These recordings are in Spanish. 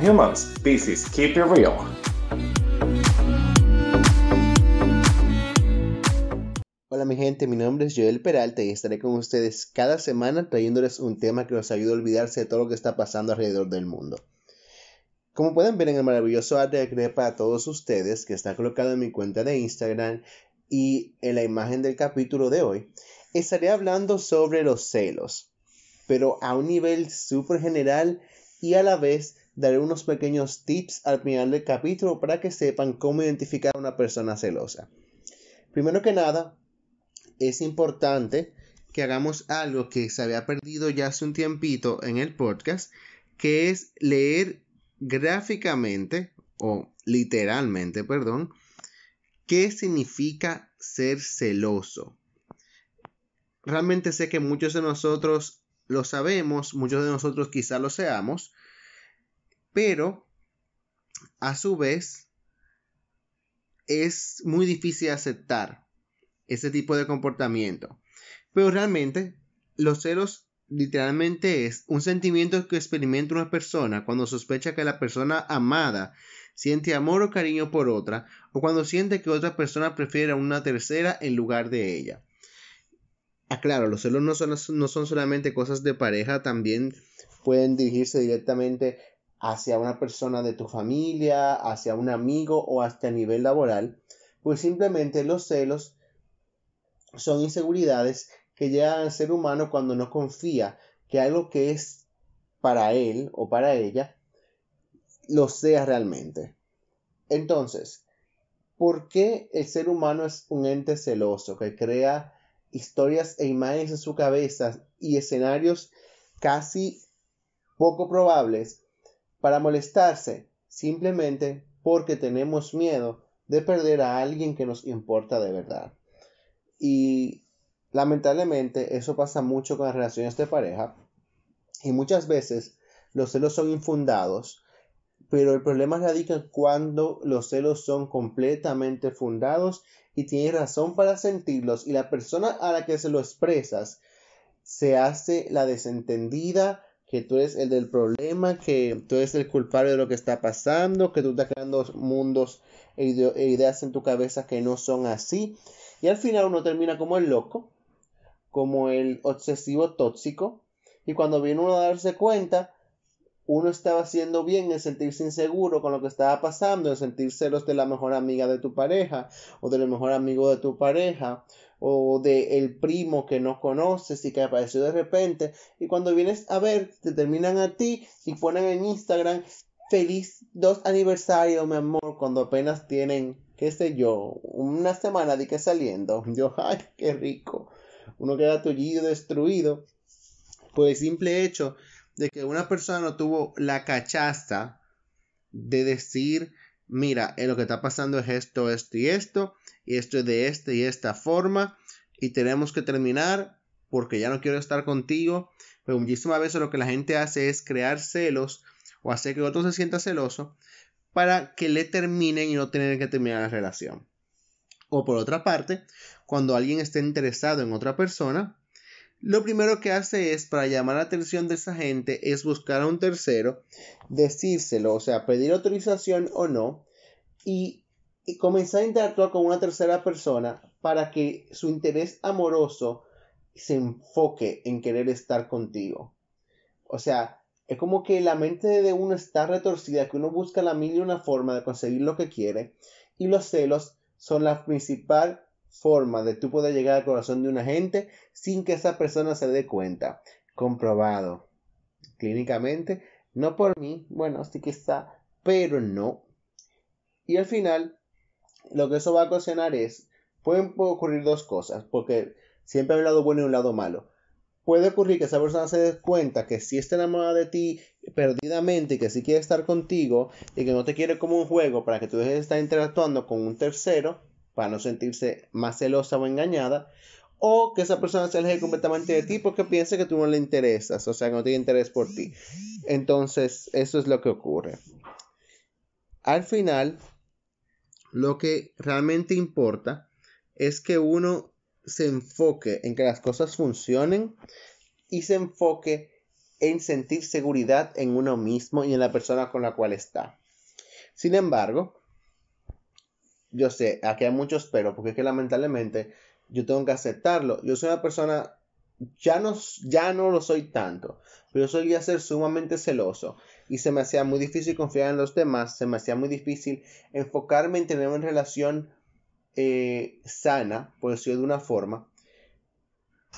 humans. Pisces, keep it real. Hola mi gente, mi nombre es Joel Peralta y estaré con ustedes cada semana trayéndoles un tema que nos ayude a olvidarse de todo lo que está pasando alrededor del mundo. Como pueden ver en el maravilloso arte que creé para todos ustedes, que está colocado en mi cuenta de Instagram y en la imagen del capítulo de hoy, estaré hablando sobre los celos, pero a un nivel súper general y a la vez daré unos pequeños tips al final del capítulo para que sepan cómo identificar a una persona celosa. Primero que nada, es importante que hagamos algo que se había perdido ya hace un tiempito en el podcast, que es leer gráficamente o literalmente, perdón, qué significa ser celoso. Realmente sé que muchos de nosotros lo sabemos, muchos de nosotros quizá lo seamos, pero a su vez es muy difícil aceptar ese tipo de comportamiento. Pero realmente los celos literalmente es un sentimiento que experimenta una persona cuando sospecha que la persona amada siente amor o cariño por otra o cuando siente que otra persona prefiere a una tercera en lugar de ella. Aclaro, los celos no son, no son solamente cosas de pareja, también pueden dirigirse directamente hacia una persona de tu familia, hacia un amigo o hasta a nivel laboral, pues simplemente los celos son inseguridades que llegan al ser humano cuando no confía que algo que es para él o para ella lo sea realmente. Entonces, ¿por qué el ser humano es un ente celoso que crea historias e imágenes en su cabeza y escenarios casi poco probables para molestarse simplemente porque tenemos miedo de perder a alguien que nos importa de verdad? Y lamentablemente eso pasa mucho con las relaciones de pareja y muchas veces los celos son infundados, pero el problema radica cuando los celos son completamente fundados y tienes razón para sentirlos y la persona a la que se lo expresas se hace la desentendida, que tú eres el del problema, que tú eres el culpable de lo que está pasando, que tú estás creando mundos e, e ideas en tu cabeza que no son así y al final uno termina como el loco, como el obsesivo tóxico. Y cuando viene uno a darse cuenta, uno estaba haciendo bien en sentirse inseguro con lo que estaba pasando, en sentirse celos de la mejor amiga de tu pareja, o del mejor amigo de tu pareja, o de el primo que no conoces y que apareció de repente. Y cuando vienes a ver, te terminan a ti y ponen en Instagram feliz dos aniversario, mi amor, cuando apenas tienen qué sé yo, una semana de que saliendo, yo, ay, qué rico, uno queda tullido, destruido, por el simple hecho de que una persona no tuvo la cachaza de decir, mira, eh, lo que está pasando es esto, esto y esto, y esto es de esta y esta forma, y tenemos que terminar porque ya no quiero estar contigo. Pero muchísimas veces lo que la gente hace es crear celos o hacer que otro se sienta celoso para que le terminen y no tener que terminar la relación. O por otra parte, cuando alguien está interesado en otra persona, lo primero que hace es, para llamar la atención de esa gente, es buscar a un tercero, decírselo, o sea, pedir autorización o no, y, comenzar a interactuar con una tercera persona para que su interés amoroso se enfoque en querer estar contigo. O sea, es como que la mente de uno está retorcida, que uno busca la mil y una forma de conseguir lo que quiere, y los celos son la principal forma de tú poder llegar al corazón de una gente sin que esa persona se dé cuenta. Comprobado clínicamente, no por mí, bueno, sí que está, pero no. Y al final, lo que eso va a ocasionar es, pueden ocurrir dos cosas, porque siempre hay un lado bueno y un lado malo puede ocurrir que esa persona se dé cuenta que si está enamorada de ti perdidamente y que si quiere estar contigo y que no te quiere como un juego para que tú dejes de estar interactuando con un tercero para no sentirse más celosa o engañada o que esa persona se aleje completamente de ti porque piense que tú no le interesas, o sea, no tiene interés por ti. Entonces, eso es lo que ocurre. Al final, lo que realmente importa es que uno se enfoque en que las cosas funcionen y se enfoque en sentir seguridad en uno mismo y en la persona con la cual está. Sin embargo, yo sé, aquí hay muchos pero, porque es que lamentablemente yo tengo que aceptarlo. Yo soy una persona, ya no, ya no lo soy tanto, pero yo solía ser sumamente celoso y se me hacía muy difícil confiar en los demás, se me hacía muy difícil enfocarme en tener una relación eh, sana, por decirlo de una forma.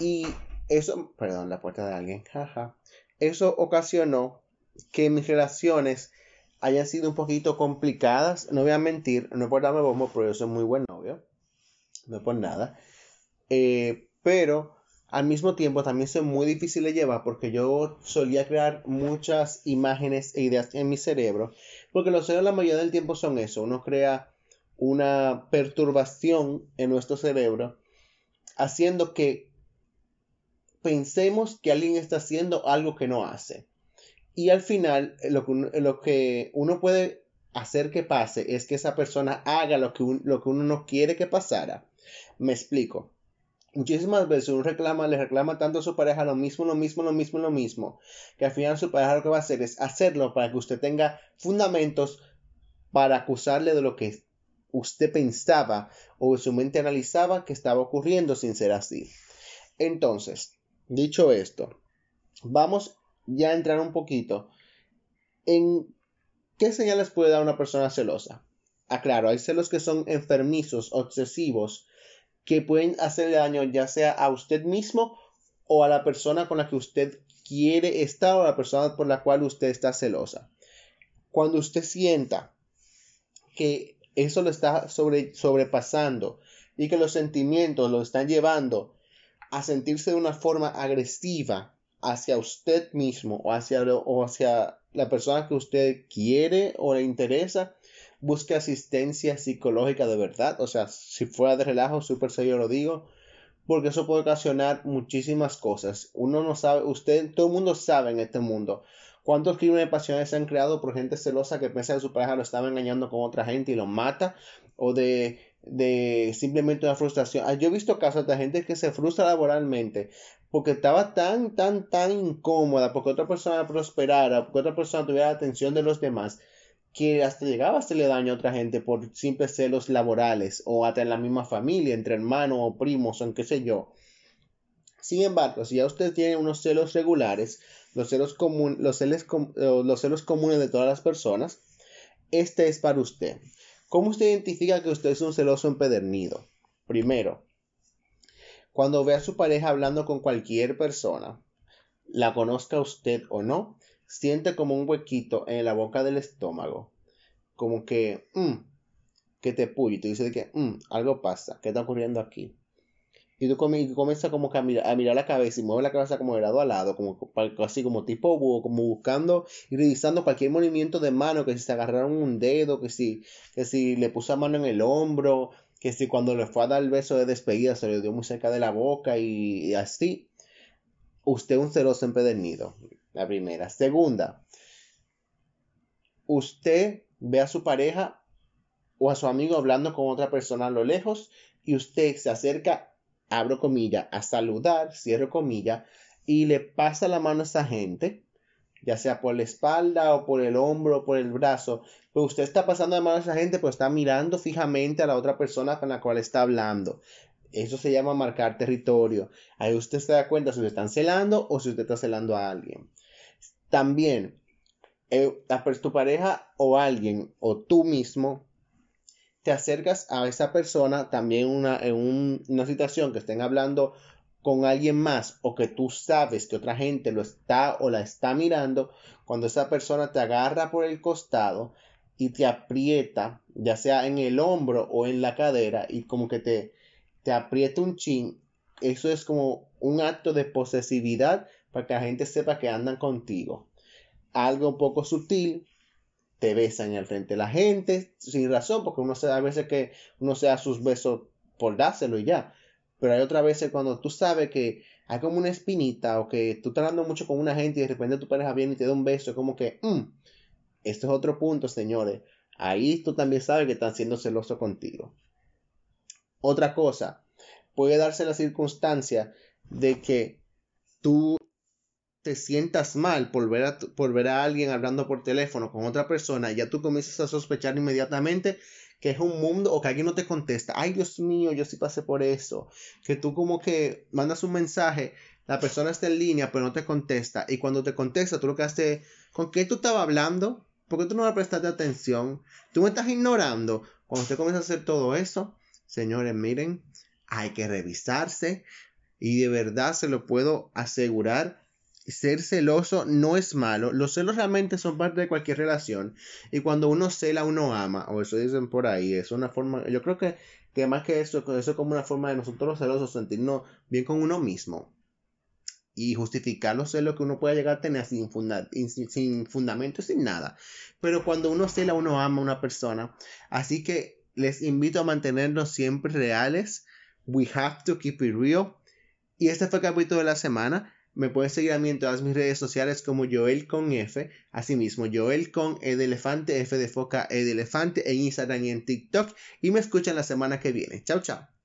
Y eso, perdón, la puerta de alguien, jaja. Eso ocasionó que mis relaciones hayan sido un poquito complicadas. No voy a mentir, no es por darme bombo, pero yo soy muy buen novio. No es por nada. Eh, pero al mismo tiempo también soy muy difícil de llevar porque yo solía crear muchas imágenes e ideas en mi cerebro. Porque los cerebros la mayoría del tiempo son eso. Uno crea una perturbación en nuestro cerebro haciendo que pensemos que alguien está haciendo algo que no hace. Y al final, lo que, lo que uno puede hacer que pase es que esa persona haga lo que, lo que uno no quiere que pasara. Me explico. Muchísimas veces uno reclama, le reclama tanto a su pareja lo mismo, lo mismo, lo mismo, lo mismo, que al final su pareja lo que va a hacer es hacerlo para que usted tenga fundamentos para acusarle de lo que usted pensaba o su mente analizaba que estaba ocurriendo sin ser así. Entonces, Dicho esto, vamos ya entrar un poquito en qué señales puede dar una persona celosa. Aclaro, hay celos que son enfermizos, obsesivos, que pueden hacerle daño ya sea a usted mismo o a la persona con la que usted quiere estar o a la persona por la cual usted está celosa. Cuando usted sienta que eso lo está sobre, sobrepasando y que los sentimientos lo están llevando a sentirse de una forma agresiva hacia usted mismo o hacia, o hacia la persona que usted quiere o le interesa, busque asistencia psicológica de verdad. O sea, si fuera de relajo, súper serio lo digo, porque eso puede ocasionar muchísimas cosas. Uno no sabe, usted, todo el mundo sabe en este mundo cuántos crímenes pasionales se han creado por gente celosa que piensa que su pareja lo estaba engañando con otra gente y lo mata, o de de simplemente una frustración. Ah, yo he visto casos de gente que se frustra laboralmente porque estaba tan, tan, tan incómoda porque otra persona prosperara, porque otra persona tuviera la atención de los demás, que hasta llegaba a hacerle daño a otra gente por simples celos laborales o hasta en la misma familia, entre hermanos o primos o qué sé yo. Sin embargo, si ya usted tiene unos celos regulares, los celos, los celos, los celos comunes de todas las personas, este es para usted. ¿Cómo usted identifica que usted es un celoso empedernido? Primero, cuando ve a su pareja hablando con cualquier persona, la conozca usted o no, siente como un huequito en la boca del estómago, como que, mmm, que te puye, te dice que, mmm, algo pasa, ¿qué está ocurriendo aquí? Y tú, comienzas como que a mirar, la cabeza y mueve la cabeza como de lado a lado, como así como tipo como buscando y revisando cualquier movimiento de mano, que si se agarraron un dedo, que si, que si le puso la mano en el hombro, que si cuando le fue a dar el beso de despedida se le dio muy cerca de la boca y, así. Usted un celoso empedernido, la primera. Segunda, usted ve a su pareja o a su amigo hablando con otra persona a lo lejos y usted se acerca abro comilla, a saludar, cierro comilla, y le pasa la mano a esa gente, ya sea por la espalda o por el hombro o por el brazo, pues usted está pasando la mano a esa gente, pues está mirando fijamente a la otra persona con la cual está hablando. Eso se llama marcar territorio. Ahí usted se da cuenta si usted está celando o si usted está celando a alguien. También, eh, tu pareja o alguien o tú mismo te acercas a esa persona también una, en una situación que estén hablando con alguien más o que tú sabes que otra gente lo está o la está mirando, cuando esa persona te agarra por el costado y te aprieta, ya sea en el hombro o en la cadera, y como que te, te aprieta un chin, eso es como un acto de posesividad para que la gente sepa que andan contigo. Algo un poco sutil, te besan en el frente de la gente, sin razón, porque uno se a veces que uno se da sus besos por dárselo y ya. Pero hay otras veces cuando tú sabes que hay como una espinita o que tú estás hablando mucho con una gente y de repente tu pareja viene y te da un beso, es como que, mm, esto es otro punto, señores. Ahí tú también sabes que están siendo celosos contigo. Otra cosa, puede darse la circunstancia de que tú te sientas mal por ver, a, por ver a alguien hablando por teléfono con otra persona, ya tú comienzas a sospechar inmediatamente que es un mundo o que alguien no te contesta. Ay, Dios mío, yo sí pasé por eso. Que tú como que mandas un mensaje, la persona está en línea, pero no te contesta. Y cuando te contesta, tú lo que haces, ¿con qué tú estabas hablando? ¿Por qué tú no le prestaste atención? Tú me estás ignorando. Cuando usted comienza a hacer todo eso, señores, miren, hay que revisarse. Y de verdad se lo puedo asegurar ser celoso no es malo. Los celos realmente son parte de cualquier relación. Y cuando uno cela, uno ama. O eso dicen por ahí. Es una forma. Yo creo que, que más que eso, eso es como una forma de nosotros los celosos sentirnos bien con uno mismo. Y justificar los celos que uno pueda llegar a tener sin, sin fundamento, sin nada. Pero cuando uno cela, uno ama a una persona. Así que les invito a mantenernos siempre reales. We have to keep it real. Y este fue el capítulo de la semana. Me puedes seguir a mí en todas mis redes sociales como Joel con F. Asimismo, Joel con E de elefante, F de foca, E de elefante en Instagram y en TikTok. Y me escuchan la semana que viene. Chao, chao.